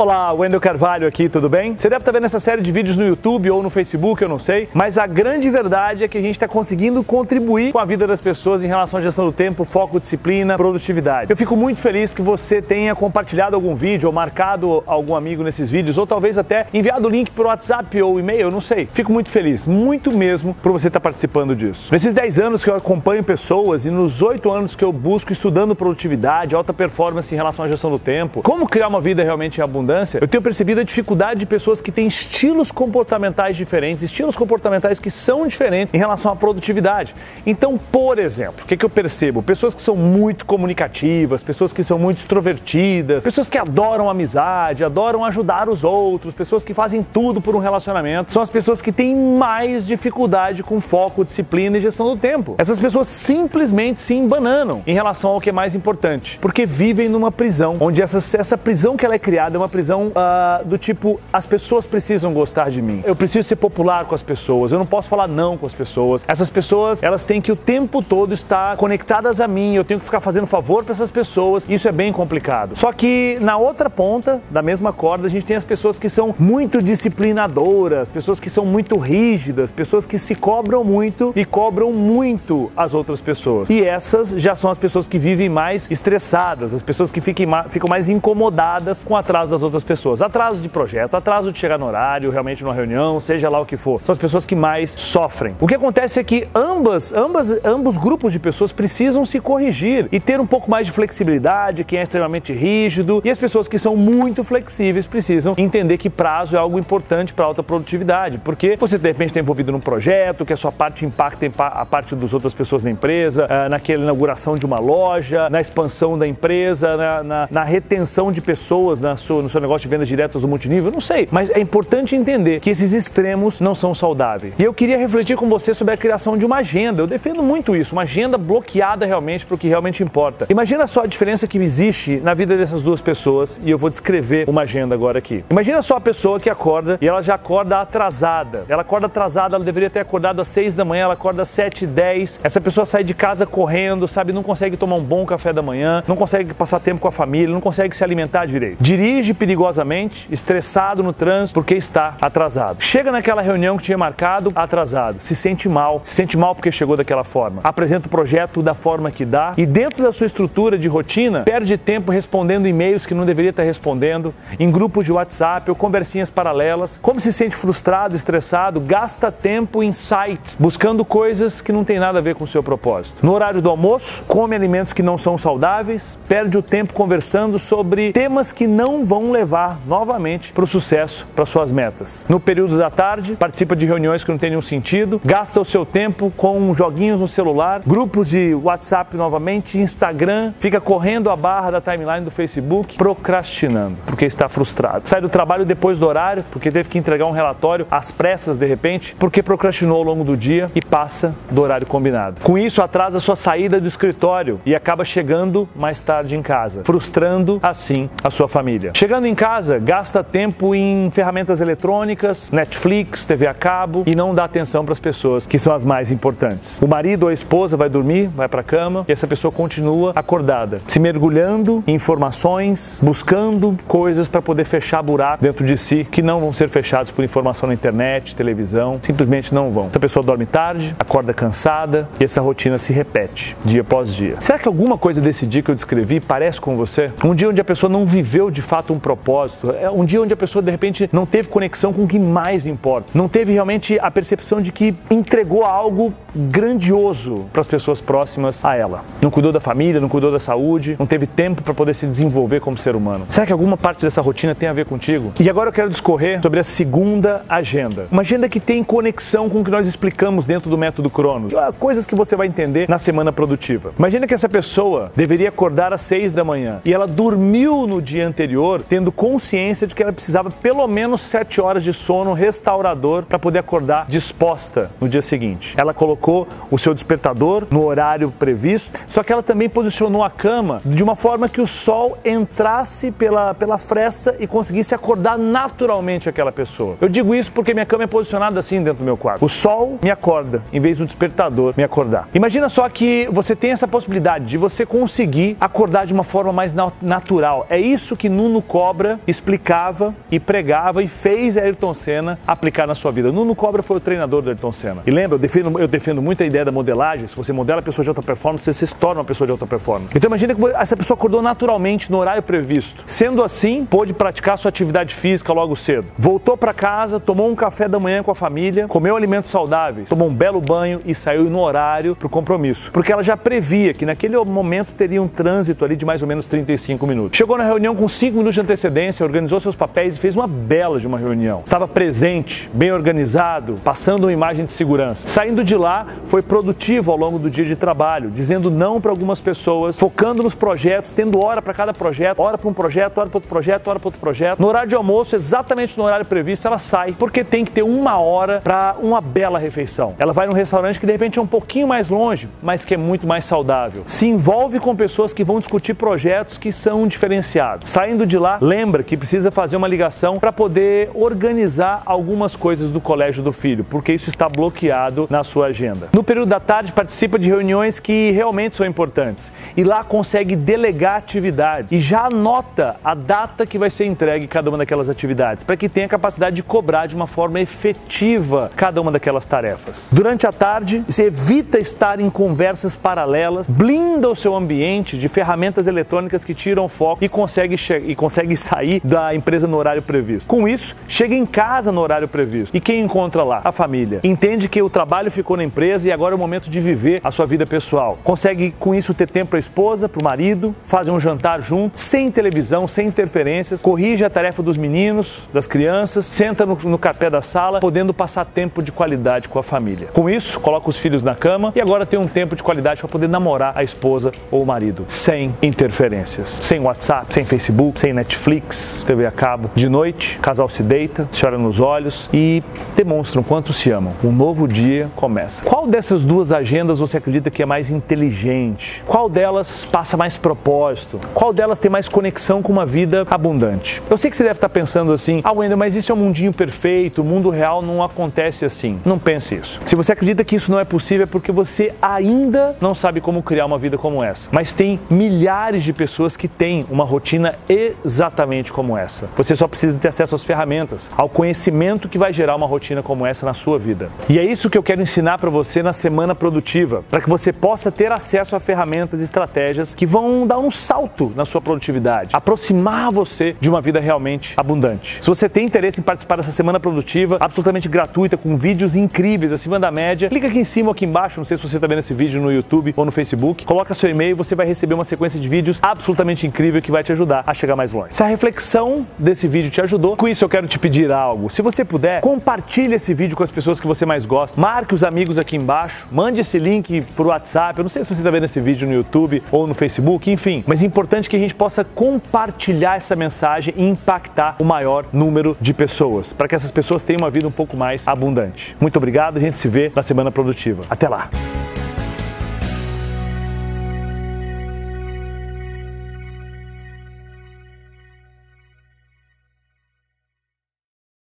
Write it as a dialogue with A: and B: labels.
A: Olá, Wendel Carvalho aqui, tudo bem? Você deve estar vendo essa série de vídeos no YouTube ou no Facebook, eu não sei, mas a grande verdade é que a gente está conseguindo contribuir com a vida das pessoas em relação à gestão do tempo, foco, disciplina, produtividade. Eu fico muito feliz que você tenha compartilhado algum vídeo ou marcado algum amigo nesses vídeos, ou talvez até enviado o link por WhatsApp ou e-mail, eu não sei. Fico muito feliz, muito mesmo, por você estar participando disso. Nesses 10 anos que eu acompanho pessoas e nos 8 anos que eu busco estudando produtividade, alta performance em relação à gestão do tempo, como criar uma vida realmente abundante eu tenho percebido a dificuldade de pessoas que têm estilos comportamentais diferentes, estilos comportamentais que são diferentes em relação à produtividade. Então, por exemplo, o que, que eu percebo? Pessoas que são muito comunicativas, pessoas que são muito extrovertidas, pessoas que adoram amizade, adoram ajudar os outros, pessoas que fazem tudo por um relacionamento, são as pessoas que têm mais dificuldade com foco, disciplina e gestão do tempo. Essas pessoas simplesmente se embananam em relação ao que é mais importante, porque vivem numa prisão, onde essa, essa prisão que ela é criada é uma prisão prisão uh, do tipo: as pessoas precisam gostar de mim. Eu preciso ser popular com as pessoas. Eu não posso falar não com as pessoas. Essas pessoas, elas têm que o tempo todo estar conectadas a mim. Eu tenho que ficar fazendo favor para essas pessoas. Isso é bem complicado. Só que na outra ponta da mesma corda, a gente tem as pessoas que são muito disciplinadoras, pessoas que são muito rígidas, pessoas que se cobram muito e cobram muito as outras pessoas. E essas já são as pessoas que vivem mais estressadas, as pessoas que ficam mais incomodadas com o atraso das outras outras pessoas. Atraso de projeto, atraso de chegar no horário, realmente numa reunião, seja lá o que for. São as pessoas que mais sofrem. O que acontece é que ambas, ambas, ambos grupos de pessoas precisam se corrigir e ter um pouco mais de flexibilidade, quem é extremamente rígido, e as pessoas que são muito flexíveis precisam entender que prazo é algo importante para alta produtividade, porque você de repente está envolvido num projeto, que a sua parte impacta a parte das outras pessoas na empresa, ah, naquela inauguração de uma loja, na expansão da empresa, na, na, na retenção de pessoas na sua, no seu negócio de vendas diretas do multinível, não sei. Mas é importante entender que esses extremos não são saudáveis. E eu queria refletir com você sobre a criação de uma agenda. Eu defendo muito isso, uma agenda bloqueada realmente para o que realmente importa. Imagina só a diferença que existe na vida dessas duas pessoas e eu vou descrever uma agenda agora aqui. Imagina só a pessoa que acorda e ela já acorda atrasada. Ela acorda atrasada, ela deveria ter acordado às 6 da manhã, ela acorda às 7 e 10. Essa pessoa sai de casa correndo, sabe, não consegue tomar um bom café da manhã, não consegue passar tempo com a família, não consegue se alimentar direito. Dirige perigosamente, estressado no trânsito porque está atrasado. Chega naquela reunião que tinha marcado atrasado, se sente mal, se sente mal porque chegou daquela forma. Apresenta o projeto da forma que dá e dentro da sua estrutura de rotina, perde tempo respondendo e-mails que não deveria estar respondendo, em grupos de WhatsApp ou conversinhas paralelas. Como se sente frustrado, estressado, gasta tempo em sites, buscando coisas que não tem nada a ver com o seu propósito. No horário do almoço, come alimentos que não são saudáveis, perde o tempo conversando sobre temas que não vão levar novamente para o sucesso, para suas metas. No período da tarde, participa de reuniões que não tem nenhum sentido, gasta o seu tempo com joguinhos no celular, grupos de WhatsApp novamente, Instagram, fica correndo a barra da timeline do Facebook, procrastinando, porque está frustrado. Sai do trabalho depois do horário, porque teve que entregar um relatório às pressas de repente, porque procrastinou ao longo do dia e passa do horário combinado. Com isso, atrasa sua saída do escritório e acaba chegando mais tarde em casa, frustrando assim a sua família. Chegando em casa, gasta tempo em ferramentas eletrônicas, Netflix, TV a cabo e não dá atenção para as pessoas que são as mais importantes. O marido ou a esposa vai dormir, vai para a cama e essa pessoa continua acordada, se mergulhando em informações, buscando coisas para poder fechar buraco dentro de si que não vão ser fechados por informação na internet, televisão, simplesmente não vão. Essa pessoa dorme tarde, acorda cansada e essa rotina se repete dia após dia. Será que alguma coisa desse dia que eu descrevi parece com você? Um dia onde a pessoa não viveu de fato um propósito, é um dia onde a pessoa de repente não teve conexão com o que mais importa, não teve realmente a percepção de que entregou algo grandioso para as pessoas próximas a ela. Não cuidou da família, não cuidou da saúde, não teve tempo para poder se desenvolver como ser humano. Será que alguma parte dessa rotina tem a ver contigo? E agora eu quero discorrer sobre a segunda agenda. Uma agenda que tem conexão com o que nós explicamos dentro do método Cronos. Coisas que você vai entender na semana produtiva. Imagina que essa pessoa deveria acordar às seis da manhã e ela dormiu no dia anterior tendo consciência de que ela precisava pelo menos sete horas de sono restaurador para poder acordar disposta no dia seguinte. Ela colocou o seu despertador no horário previsto, só que ela também posicionou a cama de uma forma que o sol entrasse pela, pela fresta e conseguisse acordar naturalmente aquela pessoa. Eu digo isso porque minha cama é posicionada assim dentro do meu quarto. O sol me acorda em vez do despertador me acordar. Imagina só que você tem essa possibilidade de você conseguir acordar de uma forma mais natural. É isso que Nuno Costa Cobra explicava e pregava e fez Ayrton Senna aplicar na sua vida. Nuno Cobra foi o treinador do Ayrton Senna. E lembra, eu defendo, eu defendo muito a ideia da modelagem. Se você modela a pessoa de alta performance, você se torna uma pessoa de alta performance. Então imagina que essa pessoa acordou naturalmente no horário previsto. Sendo assim, pôde praticar sua atividade física logo cedo. Voltou para casa, tomou um café da manhã com a família, comeu alimentos saudáveis, tomou um belo banho e saiu no horário para o compromisso. Porque ela já previa que naquele momento teria um trânsito ali de mais ou menos 35 minutos. Chegou na reunião com 5 minutos de antecedência, organizou seus papéis e fez uma bela de uma reunião. Estava presente, bem organizado, passando uma imagem de segurança. Saindo de lá, foi produtivo ao longo do dia de trabalho, dizendo não para algumas pessoas, focando nos projetos, tendo hora para cada projeto, hora para um projeto, hora para outro projeto, hora para outro projeto. No horário de almoço, exatamente no horário previsto, ela sai, porque tem que ter uma hora para uma bela refeição. Ela vai num restaurante que de repente é um pouquinho mais longe, mas que é muito mais saudável. Se envolve com pessoas que vão discutir projetos que são diferenciados. Saindo de lá, lembra que precisa fazer uma ligação para poder organizar algumas coisas do colégio do filho, porque isso está bloqueado na sua agenda. No período da tarde, participa de reuniões que realmente são importantes e lá consegue delegar atividades e já anota a data que vai ser entregue cada uma daquelas atividades, para que tenha capacidade de cobrar de uma forma efetiva cada uma daquelas tarefas. Durante a tarde, você evita estar em conversas paralelas, blinda o seu ambiente de ferramentas eletrônicas que tiram foco e consegue, e consegue sair da empresa no horário previsto. Com isso, chega em casa no horário previsto. E quem encontra lá? A família. Entende que o trabalho ficou na empresa e agora é o momento de viver a sua vida pessoal. Consegue com isso ter tempo para a esposa, para o marido, fazer um jantar junto, sem televisão, sem interferências, corrige a tarefa dos meninos, das crianças, senta no, no da sala, podendo passar tempo de qualidade com a família. Com isso, coloca os filhos na cama e agora tem um tempo de qualidade para poder namorar a esposa ou o marido, sem interferências, sem WhatsApp, sem Facebook, sem Netflix, TV a cabo. De noite, casal se deita, se olha nos olhos e demonstram quanto se amam. Um novo dia começa. Qual dessas duas agendas você acredita que é mais inteligente? Qual delas passa mais propósito? Qual delas tem mais conexão com uma vida abundante? Eu sei que você deve estar pensando assim, ah, Wendel, mas isso é um mundinho perfeito, o mundo real não acontece assim. Não pense isso. Se você acredita que isso não é possível, é porque você ainda não sabe como criar uma vida como essa. Mas tem milhares de pessoas que têm uma rotina exatamente como essa. Você só precisa ter acesso às ferramentas, ao conhecimento que vai gerar uma rotina como essa na sua vida. E é isso que eu quero ensinar para você na semana produtiva, para que você possa ter acesso a ferramentas e estratégias que vão dar um salto na sua produtividade, aproximar você de uma vida realmente abundante. Se você tem interesse em participar dessa semana produtiva, absolutamente gratuita, com vídeos incríveis acima da média, clica aqui em cima ou aqui embaixo, não sei se você está vendo esse vídeo no YouTube ou no Facebook, coloca seu e-mail e você vai receber uma sequência de vídeos absolutamente incrível que vai te ajudar a chegar mais longe. Se a reflexão desse vídeo te ajudou, com isso eu quero te pedir algo. Se você puder, compartilhe esse vídeo com as pessoas que você mais gosta, marque os amigos aqui embaixo, mande esse link por WhatsApp, eu não sei se você está vendo esse vídeo no YouTube ou no Facebook, enfim, mas é importante que a gente possa compartilhar essa mensagem e impactar o maior número de pessoas, para que essas pessoas tenham uma vida um pouco mais abundante. Muito obrigado, a gente se vê na semana produtiva. Até lá!